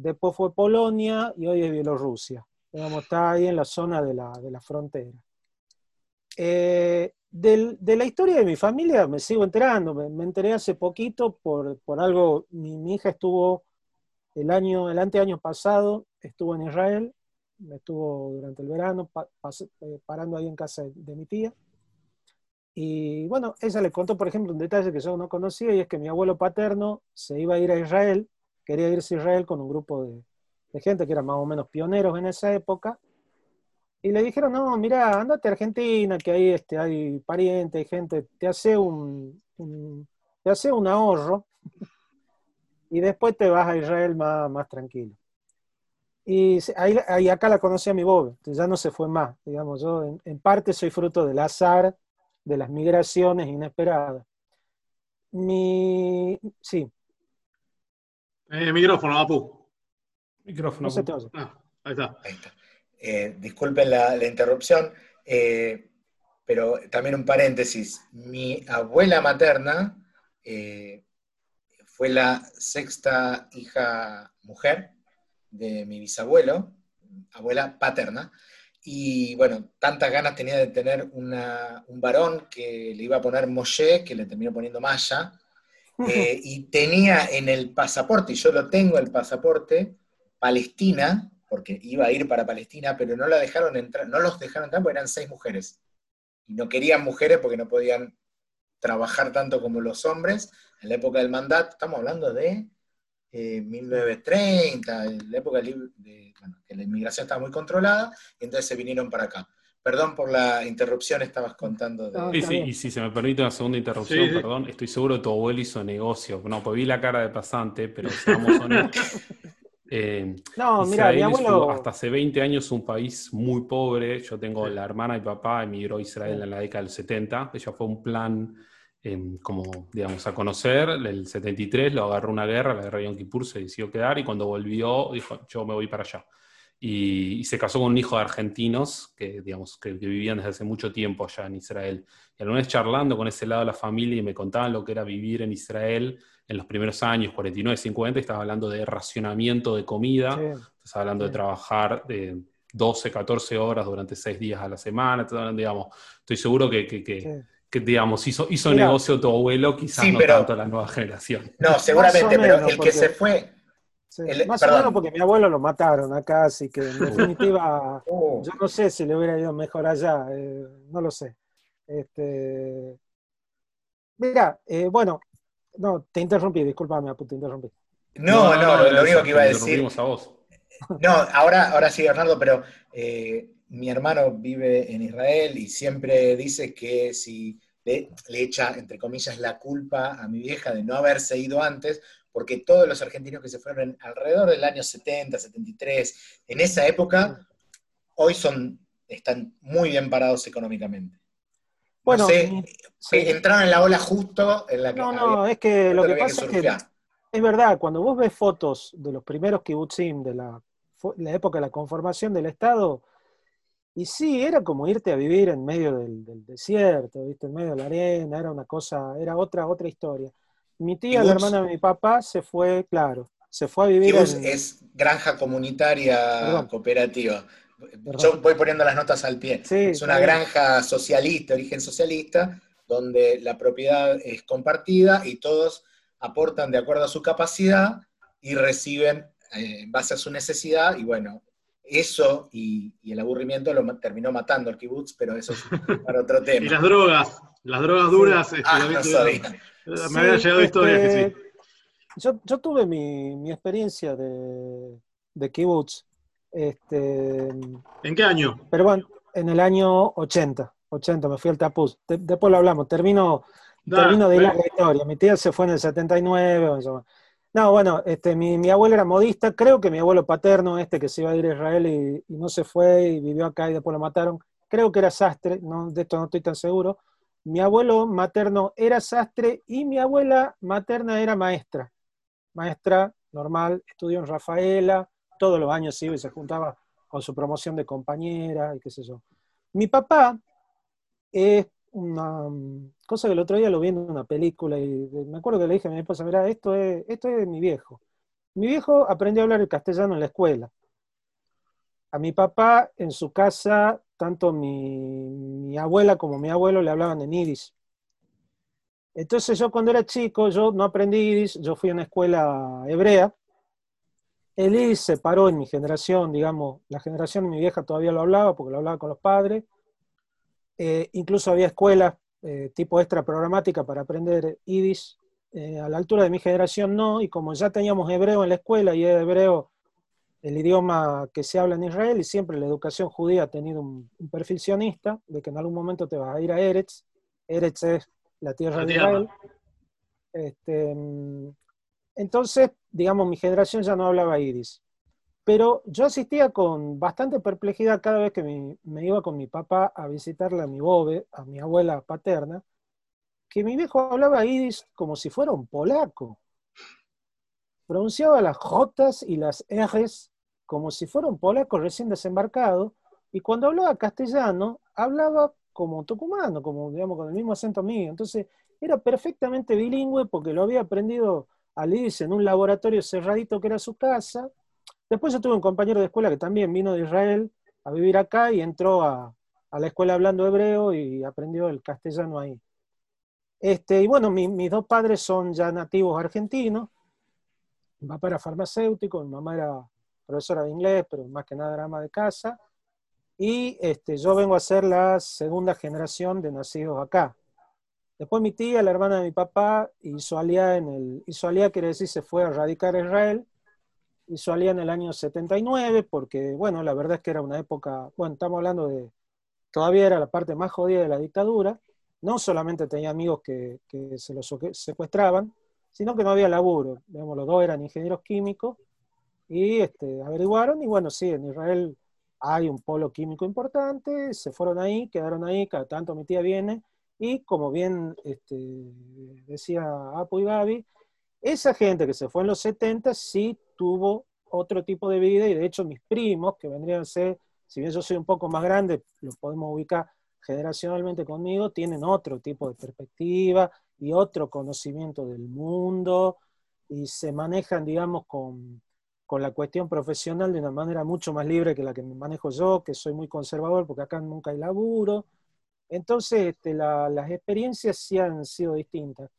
después fue Polonia y hoy es Bielorrusia. Digamos, está ahí en la zona de la, de la frontera. Eh, del- de la historia de mi familia me sigo enterando, me, me enteré hace poquito por, por algo, mi, hija estuvo el año, el anteaño pasado, estuvo en Israel, estuvo durante el verano pa- eh, parando ahí en casa de, de mi tía. Y bueno, ella le contó, por ejemplo, un detalle que yo no conocía, y es que mi abuelo paterno se iba a ir a Israel, quería irse a Israel con un grupo de, gente que eran más o menos pioneros en esa época, y le dijeron, no, mira, andate a Argentina, que ahí este, hay parientes, hay gente, te hace un, te hace un ahorro, y después te vas a Israel más, más tranquilo. Y ahí, acá la conocí a mi Bob, ya no se fue más. Digamos, yo en, en parte soy fruto del azar, de las migraciones inesperadas. Mi, sí, Eh, micrófono, Apu. Micrófono. no. Ah, ahí está. Ahí está. Eh, disculpen la, la interrupción, eh, pero también un paréntesis. Mi abuela materna eh, fue la sexta hija mujer de mi bisabuelo, abuela paterna, y bueno, tantas ganas tenía de tener una- un varón que le iba a poner Moshe, que le terminó poniendo Maya, eh, y tenía en el pasaporte, y yo lo tengo el pasaporte, Palestina, porque iba a ir para Palestina, pero no la dejaron entrar, no los dejaron entrar porque eran seis mujeres. Y no querían mujeres porque no podían trabajar tanto como los hombres. En la época del mandato, estamos hablando de eh, 1930, en la época de, que la inmigración estaba muy controlada, y entonces se vinieron para acá. Perdón por la interrupción, estabas contando de... No, Sí, sí, y si se me permite una segunda interrupción, Sí, sí. perdón, estoy seguro que tu abuelo hizo negocio. No, pues vi la cara de pasante, pero seamos honestos. Eh, No, mira, mi abuelo. hasta hace 20 años un país muy pobre. Yo tengo la hermana y papá emigró a Israel en la década del 70. Ella fue un plan eh, como, digamos, a conocer. El 73 lo agarró una guerra, la guerra de Yom Kippur, se decidió quedar y cuando volvió dijo, yo me voy para allá. Y, y se casó con un hijo de argentinos que, digamos, que, que vivían desde hace mucho tiempo allá en Israel. Y alguna vez charlando con ese lado de la familia y me contaban lo que era vivir en Israel en los primeros años, 49, 50, estaba hablando de racionamiento de comida, Sí. estás hablando de Sí. trabajar de 12, 14 horas durante 6 días a la semana, digamos, estoy seguro que, que- que- Sí. que, digamos, hizo, hizo Mira. negocio tu abuelo, quizás Sí, no pero- tanto la nueva generación. No, seguramente, o pero menos, el porque- que se fue... Sí, El- Más perdón. o menos porque mi abuelo lo mataron acá, así que en definitiva, Uh, yo no sé si le hubiera ido mejor allá, eh, no lo sé. Este, mira, eh, bueno, no, te interrumpí, discúlpame, te interrumpí. no, no, lo, único que iba a decir... interrumpimos a vos. No, ahora, ahora sí, Bernardo, pero eh, mi hermano vive en Israel y siempre dice que si le, le echa, entre comillas, la culpa a mi vieja de no haberse ido antes, porque todos los argentinos que se fueron alrededor del año 70, 73, en esa época, hoy son, están muy bien parados económicamente. Bueno, no sé, mi- sí. entraron en la ola justo en la que no, había no, es que lo que pasa es que es verdad, cuando vos ves fotos de los primeros kibutzim de la, la época de la conformación del Estado, y sí, era como irte a vivir en medio del, del desierto, ¿viste? en medio de la arena, era una cosa, era otra, otra historia. Mi tía, la hermana de mi papá, se fue, claro, se fue a vivir Kibutz en... es granja comunitaria Perdón. cooperativa. Perdón. Yo voy poniendo las notas al pie. Sí, es una granja socialista, origen socialista, donde la propiedad es compartida y todos aportan de acuerdo a su capacidad y reciben eh, en base a su necesidad. Y bueno, eso y, el aburrimiento lo terminó matando al kibutz, pero eso es para otro tema. y las drogas, las drogas duras. Este, ah, no sabía. Me habían llegado historias que sí. Este, yo, yo tuve mi, mi experiencia de, de kibutz. Este, ¿En qué año? Pero bueno, en el año 80. 80, me fui al Tapuz. después lo hablamos. Termino, termino de la historia. Mi tía se fue en el 79. No, bueno, este, mi, mi, abuelo era modista. Creo que mi abuelo paterno, este que se iba a ir a Israel y, y, no se fue y vivió acá y después lo mataron, creo que era sastre. No, de esto no estoy tan seguro. Mi abuelo materno era sastre y mi abuela materna era maestra. Maestra normal, estudió en Rafaela, todos los años iba y se juntaba con su promoción de compañera y qué sé yo. Mi papá es una cosa que el otro día lo vi en una película y me acuerdo que le dije a mi esposa, mira, esto es, esto es mi viejo. Mi viejo aprendió a hablar el castellano en la escuela. A mi papá en su casa, tanto mi, abuela como mi abuelo le hablaban en iris. Entonces yo cuando era chico, yo no aprendí iris, yo fui a una escuela hebrea. El iris se paró en mi generación, digamos, la generación de mi vieja todavía lo hablaba porque lo hablaba con los padres eh, incluso había escuelas eh, tipo extra programática para aprender Yiddish. Eh, a la altura de mi generación no, y como ya teníamos hebreo en la escuela y es hebreo el idioma que se habla en Israel, y siempre la educación judía ha tenido un, perfil sionista, de que en algún momento te vas a ir a Eretz. Eretz es la tierra de Israel. Este, mm, entonces, digamos, mi generación ya no hablaba Yiddish. Pero yo asistía con bastante perplejidad cada vez que me, iba con mi papá a visitarle a mi bobe, a mi abuela paterna, que mi viejo hablaba yiddish como si fuera un polaco. Pronunciaba las J y las R's como si fuera un polaco recién desembarcado, y cuando hablaba castellano, hablaba como tucumano, como digamos con el mismo acento mío. Entonces, era perfectamente bilingüe porque lo había aprendido a yiddish en un laboratorio cerradito que era su casa, Después yo tuve un compañero de escuela que también vino de Israel a vivir acá y entró a, la escuela hablando hebreo y aprendió el castellano ahí. Este, y bueno, mis dos padres son ya nativos argentinos. Mi papá era farmacéutico, mi mamá era profesora de inglés, pero más que nada era ama de casa. Y este, yo vengo a ser la segunda generación de nacidos acá. Después mi tía, la hermana de mi papá, hizo alía en el, hizo alía quiere decir se fue a radicar a Israel hizo Alía en el año 79, porque, bueno, la verdad es que era una época, bueno, estamos hablando de, todavía era la parte más jodida de la dictadura, no solamente tenía amigos que, se los secuestraban, sino que no había laburo, digamos, los dos eran ingenieros químicos, y este, averiguaron, y bueno, sí, en Israel hay un polo químico importante, se fueron ahí, quedaron ahí, cada tanto mi tía viene, y como bien este, decía Apu y Gaby, esa gente que se fue en los 70 sí tuvo otro tipo de vida y de hecho mis primos, que vendrían a ser, si bien yo soy un poco más grande, los podemos ubicar generacionalmente conmigo, tienen otro tipo de perspectiva y otro conocimiento del mundo y se manejan, digamos, con, con la cuestión profesional de una manera mucho más libre que la que manejo yo, que soy muy conservador porque acá nunca hay laburo. Entonces, este, las experiencias sí han sido distintas.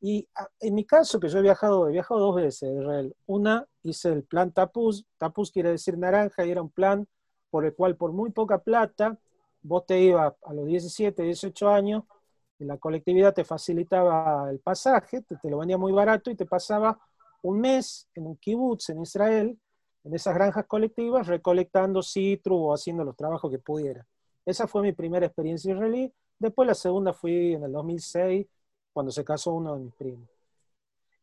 Y en mi caso, que yo he viajado, he viajado dos veces a Israel. Una, hice el plan Tapuz. Tapuz quiere decir naranja y era un plan por el cual por muy poca plata, vos te ibas a los 17, 18 años, y la colectividad te facilitaba el pasaje, te, te lo vendía muy barato y te pasaba un mes en un kibutz en Israel, en esas granjas colectivas, recolectando citrus o haciendo los trabajos que pudiera. Esa fue mi primera experiencia israelí. Después la segunda fui en el 2006 cuando se casó uno de mis primos.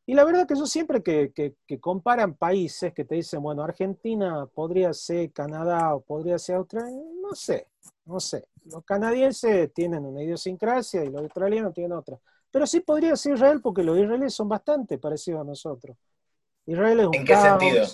Y la verdad que yo siempre que, que, comparan países, que te dicen, bueno, Argentina podría ser Canadá o podría ser Australia, no sé, no sé. Los canadienses tienen una idiosincrasia y los australianos tienen otra. Pero sí podría ser Israel porque los israelíes son bastante parecidos a nosotros. Israel es un ¿En qué sentido?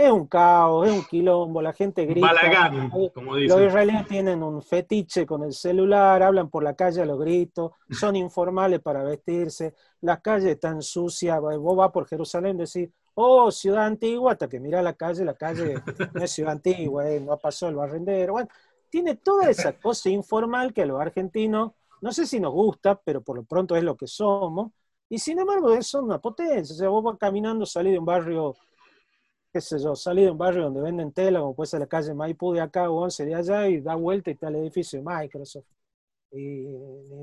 es un caos, es un quilombo, la gente grita. Balagán, como dicen. Los israelíes tienen un fetiche con el celular, hablan por la calle a los gritos, son informales para vestirse, las calles están sucias, vos vas por Jerusalén y decís, oh, ciudad antigua, hasta que mira la calle, la calle no es ciudad antigua, eh, no pasó el barrendero, bueno, tiene toda esa cosa informal que a los argentinos, no sé si nos gusta, pero por lo pronto es lo que somos, y sin embargo son una potencia, o sea, vos vas caminando, salís de un barrio qué sé yo, salí de un barrio donde venden tela, como puede ser la calle Maipú de acá o 11 de allá, y da vuelta y está el edificio de Microsoft. Y,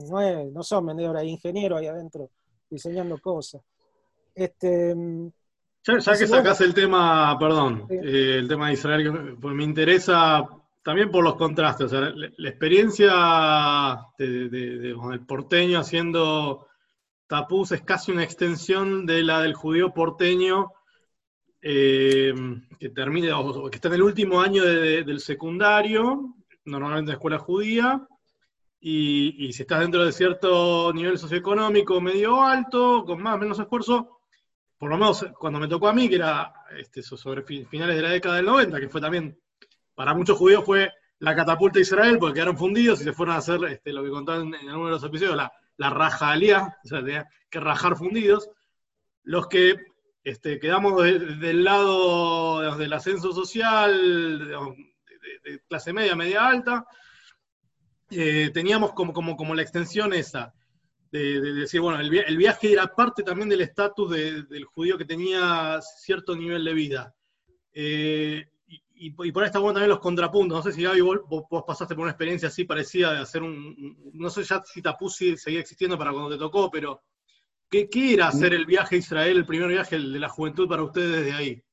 no, es, no son vendedores, hay ingenieros ahí adentro diseñando cosas. Este, ya, que sacas el tema, perdón, eh, el tema de Israel, pues me interesa también por los contrastes. la, experiencia del porteño haciendo tapuz es casi una extensión de la del judío porteño eh, que termina, que está en el último año del secundario, normalmente en escuela judía, y, si estás dentro de cierto nivel socioeconómico medio alto, con más o menos esfuerzo, por lo menos cuando me tocó a mí, que era este, sobre finales de la década del 90, que fue también, para muchos judíos fue la catapulta de Israel, porque quedaron fundidos y se fueron a hacer este, lo que contaban en algunos de los episodios, la, la raja alía, o sea, tenía que rajar fundidos. Los que este, quedamos del lado del ascenso social, de, clase media, media alta, eh, teníamos como, como, como la extensión esa, de, decir, bueno, el, viaje era parte también del estatus del judío que tenía cierto nivel de vida. Eh, y, por ahí está bueno también los contrapuntos. No sé si Gaby, vos, vos, pasaste por una experiencia así parecida de hacer un. No sé ya si Tapusi seguía existiendo para cuando te tocó, pero ¿qué, ¿qué, era hacer el viaje a Israel, el primer viaje de la juventud para ustedes desde ahí?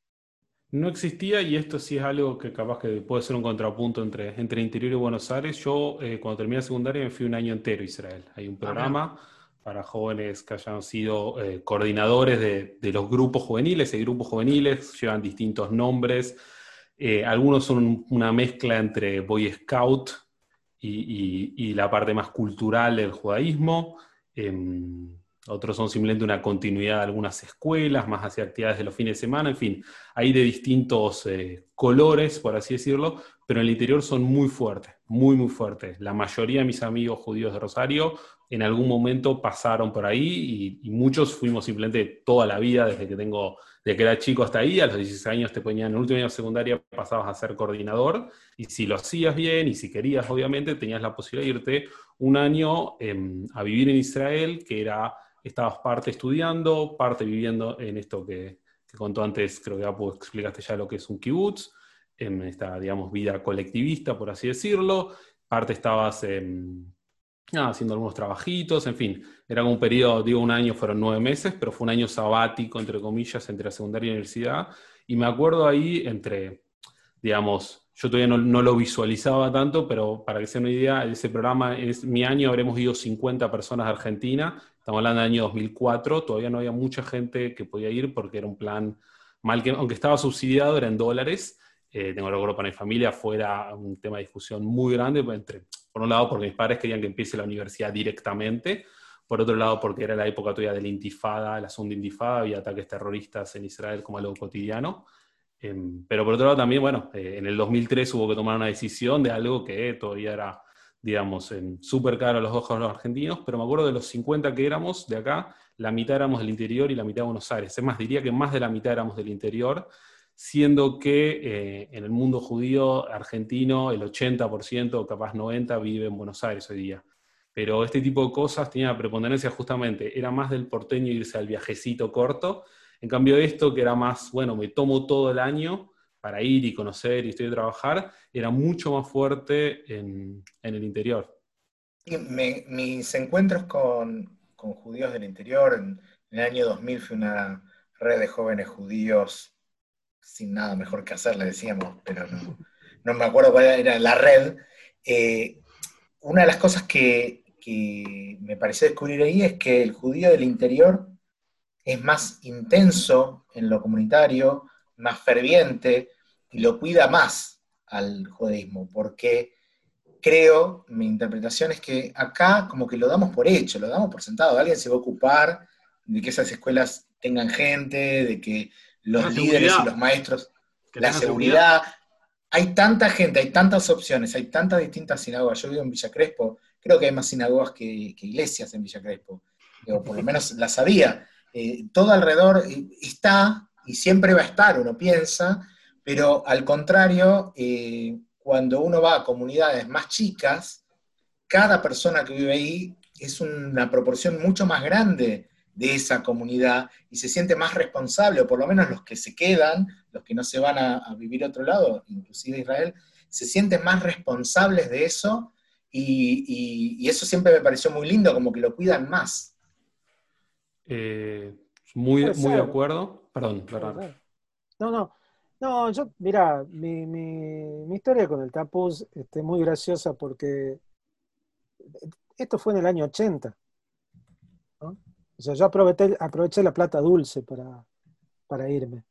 No existía, y esto sí es algo que capaz que puede ser un contrapunto entre, entre interior y Buenos Aires. Yo, eh, cuando terminé la secundaria, me fui un año entero a Israel. Hay un ah, programa para jóvenes que hayan sido eh, coordinadores de, de, los grupos juveniles. Hay grupos juveniles, llevan distintos nombres. Eh, algunos son una mezcla entre Boy Scout y, la parte más cultural del judaísmo. Em, otros son simplemente una continuidad de algunas escuelas, más hacia actividades de los fines de semana, en fin, hay de distintos eh, colores, por así decirlo, pero en el interior son muy fuertes, muy, muy fuertes. La mayoría de mis amigos judíos de Rosario en algún momento pasaron por ahí y, muchos fuimos simplemente toda la vida, desde que tengo, de que era chico hasta ahí, a los 16 años te ponían, en el último año de secundaria pasabas a ser coordinador y si lo hacías bien y si querías, obviamente, tenías la posibilidad de irte un año em, a vivir en Israel, que era estabas parte estudiando, parte viviendo en esto que, contó antes, creo que Apu explicaste ya lo que es un kibutz, en esta, digamos, vida colectivista, por así decirlo, parte estabas haciendo algunos trabajitos, en fin, era un periodo, digo un año, fueron nueve meses, pero fue un año sabático, entre comillas, entre la secundaria y la universidad, y me acuerdo ahí entre, digamos, yo todavía no, lo visualizaba tanto, pero para que se una idea, ese programa, en mi año habremos ido 50 personas de Argentina, estamos hablando del año 2004, todavía no había mucha gente que podía ir porque era un plan mal que, aunque estaba subsidiado, era en dólares. Eh, tengo el para mi familia, fuera un tema de discusión muy grande, entre, por un lado porque mis padres querían que empiece la universidad directamente, por otro lado porque era la época todavía de la intifada, la segunda intifada, había ataques terroristas en Israel como algo cotidiano. Em, pero por otro lado también, bueno, eh, en el 2003 hubo que tomar una decisión de algo que todavía era, digamos, súper caro a los ojos de los argentinos, pero me acuerdo de los 50 que éramos de acá, la mitad éramos del interior y la mitad de Buenos Aires. Es más, diría que más de la mitad éramos del interior, siendo que eh, en el mundo judío argentino el 80% o capaz 90% vive en Buenos Aires hoy día. Pero este tipo de cosas tenía preponderancia justamente, era más del porteño irse al viajecito corto, en cambio esto, que era más, bueno, me tomo todo el año para ir y conocer y estoy a trabajar, era mucho más fuerte en, el interior. mis encuentros con, judíos del interior, en, el año 2000 fue una red de jóvenes judíos sin nada mejor que hacer, le decíamos, pero no, me acuerdo cuál era la red. Eh, una de las cosas que, que me pareció descubrir ahí es que el judío del interior es más intenso en lo comunitario, más ferviente y lo cuida más al judaísmo, porque creo, mi interpretación es que acá como que lo damos por hecho, lo damos por sentado, alguien se va a ocupar de que esas escuelas tengan gente, de que los líderes y los maestros, la seguridad. Hay tanta gente, hay tantas opciones, hay tantas distintas sinagogas. Yo vivo en Villa Crespo, creo que hay más sinagogas que, iglesias en Villa Crespo, o por lo menos las había. Eh, todo alrededor eh, está y siempre va a estar, uno piensa, pero al contrario, eh, cuando uno va a comunidades más chicas, cada persona que vive ahí es una proporción mucho más grande de esa comunidad y se siente más responsable, o por lo menos los que se quedan, los que no se van a, vivir a otro lado, inclusive Israel, se sienten más responsables de eso y, eso siempre me pareció muy lindo, como que lo cuidan más. Eh, muy, muy de acuerdo. Perdón, perdón. No, no. No, yo, mira, mi, mi, historia con el Tapuz es este, muy graciosa porque esto fue en el año 80. O sea, yo aproveché, aproveché la plata dulce para, para irme.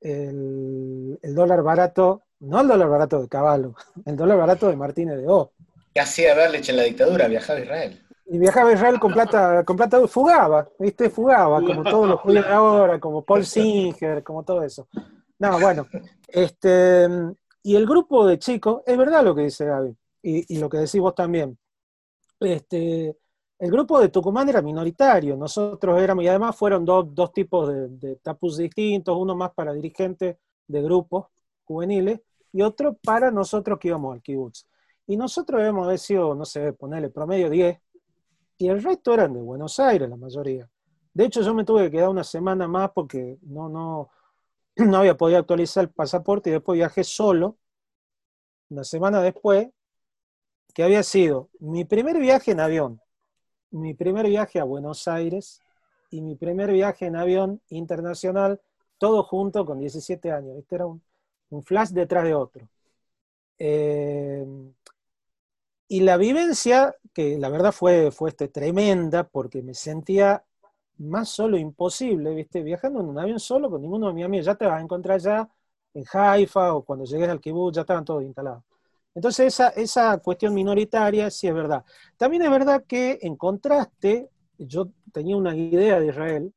El, dólar barato, no el dólar barato de Caballo, el dólar barato de Martínez de O. ¿Qué hacía Berlich en la dictadura? Viajaba a Israel. Y viajaba a Israel con plata, con plata fugaba, ¿viste? Fugaba, como todos los judíos de ahora, como Paul Singer, como todo eso. No, bueno, este, y el grupo de chicos, es verdad lo que dice Gaby, y, y lo que decís vos también este, el grupo de Tucumán era minoritario, nosotros éramos, y además fueron dos, tipos de, tapus distintos, uno más para dirigentes de grupos juveniles y otro para nosotros que íbamos al kibutz. Y nosotros haber sido, no sé, ponerle promedio 10, y el resto eran de Buenos Aires, la mayoría. De hecho, yo me tuve que quedar una semana más porque no, no, no había podido actualizar el pasaporte y después viajé solo, una semana después, que había sido mi primer viaje en avión, mi primer viaje a Buenos Aires y mi primer viaje en avión internacional, todo junto con 17 años. Este era un, flash detrás de otro. Eh, y la vivencia, que la verdad fue, fue este, tremenda, porque me sentía más solo imposible, ¿viste? Viajando en un avión solo con ninguno de mis amigos. Ya te vas a encontrar ya en Haifa o cuando llegues al Kibbutz, ya estaban todos instalados. Entonces esa, esa cuestión minoritaria sí es verdad. También es verdad que en contraste, yo tenía una idea de Israel,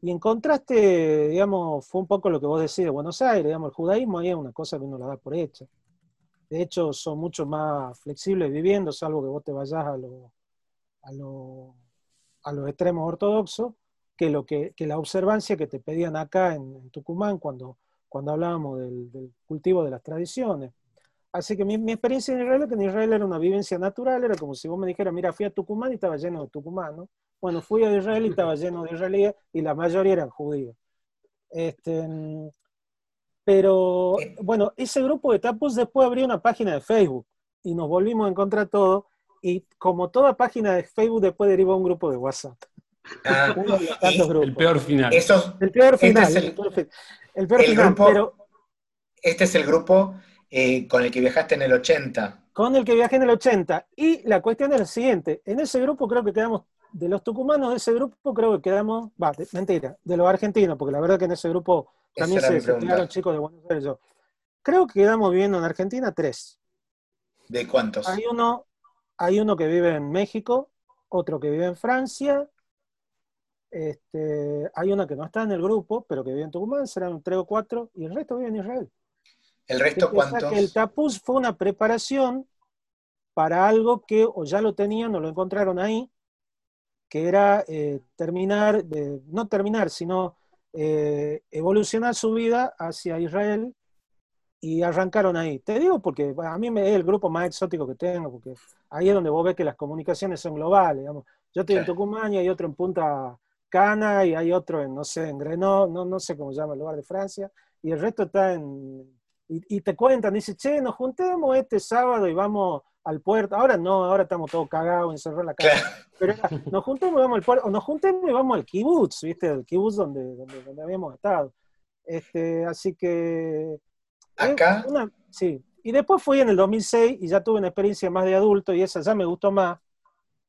y en contraste, digamos, fue un poco lo que vos decís de Buenos Aires, digamos, el judaísmo ahí es una cosa que uno la da por hecha. De hecho, son mucho más flexibles viviendo, salvo que vos te vayas a, lo, a, a los extremos ortodoxos, que, lo que, que, la observancia que te pedían acá en, Tucumán cuando, cuando hablábamos del cultivo de las tradiciones. Así que mi, experiencia en Israel, que en Israel era una vivencia natural, era como si vos me dijeras, mira, fui a Tucumán y estaba lleno de tucumanos. Bueno, fui a Israel y estaba lleno de israelíes y la mayoría eran judíos. Este, pero bueno, ese grupo de tapos después abrió una página de Facebook y nos volvimos a encontrar todo. Y como toda página de Facebook, después derivó un grupo de WhatsApp. Ah, el peor final. el peor este final. el, peor, final. pero, este es el grupo eh, con el que viajaste en el 80. Con el que viajé en el 80. Y la cuestión es la siguiente, en ese grupo creo que quedamos, de los tucumanos de ese grupo creo que quedamos, va, mentira, de los argentinos, porque la verdad que en ese grupo también se, quedaron chicos de Buenos Aires. Yo. Creo que quedamos viviendo en Argentina tres. ¿De cuántos? Hay uno, hay uno que vive en México, otro que vive en Francia, este, hay una que no está en el grupo, pero que vive en Tucumán, serán tres o cuatro, y el resto vive en Israel. ¿El resto cuántos? el tapuz fue una preparación para algo que o ya lo tenían o lo encontraron ahí, que era eh, terminar, no terminar, sino eh, evolucionar su vida hacia Israel y arrancaron ahí. Te digo porque a mí me es el grupo más exótico que tengo, porque ahí es donde vos ves que las comunicaciones son globales. Digamos. Yo estoy en Tucumán y hay otro en Punta Cana y hay otro en, no sé, en Grenoble, no, no sé cómo se llama el lugar de Francia, y el resto está en y, te cuentan, dice, che, nos juntemos este sábado y vamos al puerto. Ahora no, ahora estamos todos cagados, encerrados en la casa. Pero nos juntemos y vamos al puerto, o nos juntemos y vamos al kibutz, ¿viste? El kibutz donde, donde, habíamos estado. Este, así que... Acá. sí. Y después fui en el 2006 y ya tuve una experiencia más de adulto y esa ya me gustó más,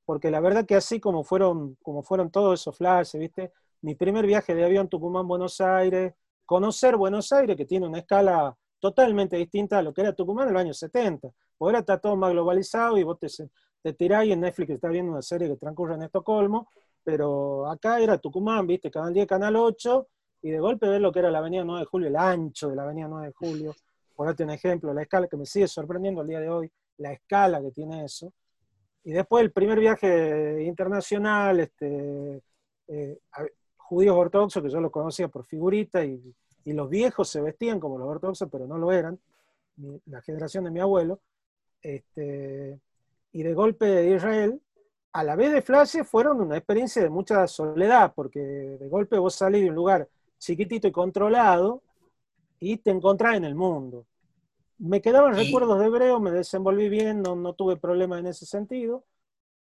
porque la verdad que así como fueron, como fueron todos esos flashes, ¿viste? Mi primer viaje de avión Tucumán-Buenos Aires, conocer Buenos Aires, que tiene una escala totalmente distinta a lo que era Tucumán en los años 70. Ahora está todo más globalizado y vos te, te tirás y en Netflix está viendo una serie que transcurre en Estocolmo, pero acá era Tucumán, viste, Canal 10, Canal 8, y de golpe ves lo que era la Avenida 9 de Julio, el ancho de la Avenida 9 de Julio, por darte un ejemplo, la escala que me sigue sorprendiendo el día de hoy, la escala que tiene eso. Y después el primer viaje internacional, este, eh, judíos ortodoxos, que yo los conocía por figurita y y los viejos se vestían como los ortodoxos, pero no lo eran, la generación de mi abuelo, este, y de golpe de Israel, a la vez de flashes fueron una experiencia de mucha soledad, porque de golpe vos salís de un lugar chiquitito y controlado y te encontrás en el mundo. Me quedaban recuerdos de hebreo, me desenvolví bien, no, no tuve problemas en ese sentido.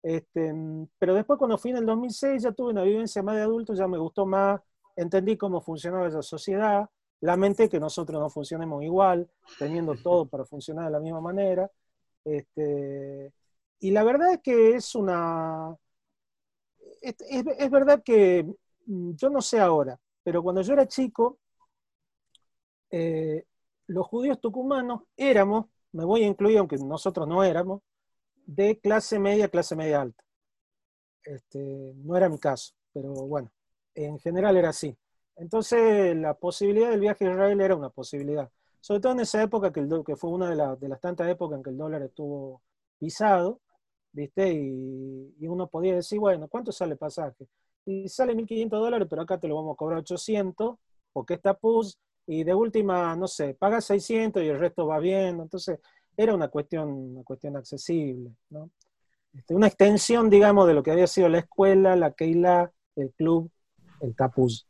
Este, pero después cuando fui en el 2006 ya tuve una vivencia más de adulto, ya me gustó más, entendí cómo funcionaba esa sociedad, lamenté que nosotros no funcionemos igual, teniendo todo para funcionar de la misma manera. Este, y la verdad es que es una... Es, es, verdad que mm, yo no sé ahora, pero cuando yo era chico, eh, los judíos tucumanos éramos, me voy a incluir aunque nosotros no éramos, de clase media, clase media alta. Este, no era mi caso, pero bueno, en general era así. Entonces la posibilidad del viaje a Israel era una posibilidad. Sobre todo en esa época, que, el, que fue una de, de, las tantas épocas en que el dólar estuvo pisado, ¿viste? Y, y, uno podía decir, bueno, ¿cuánto sale el pasaje? Y sale 1.500 dólares, pero acá te lo vamos a cobrar 800, porque está PUS, y de última, no sé, paga 600 y el resto va bien. Entonces, era una cuestión, una cuestión accesible, ¿no? Este, una extensión, digamos, de lo que había sido la escuela, la Keila, el club, el Capuz.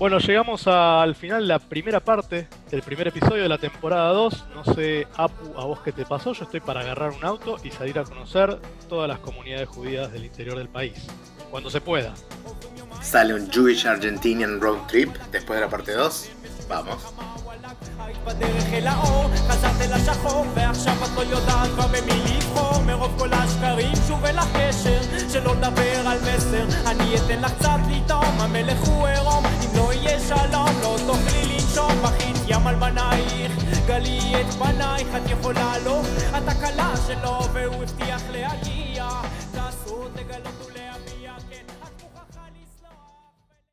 Bueno, llegamos al final de la primera parte del primer episodio de la temporada 2. No sé, Apu, a vos qué te pasó. Yo estoy para agarrar un auto y salir a conocer todas las comunidades judías del interior del país Cuando se pueda. Sale un Jewish Argentinian Road Trip después de la parte 2. Vamos. בדרך אל האור, חזרת אל השחור, ועכשיו את לא יודעת כבר במי לבחור, מרוב כל השקרים שוב אל הקשר, שלא לדבר על מסר, אני אתן לך קצת לטעום, המלך הוא עירום, אם לא יהיה שלום, לא תוכלי לנשום, בכית ים על בנייך, גלי את פנייך, את יכולה לו, את הכלה שלו, והוא הבטיח להגיע, תעשו, תגלו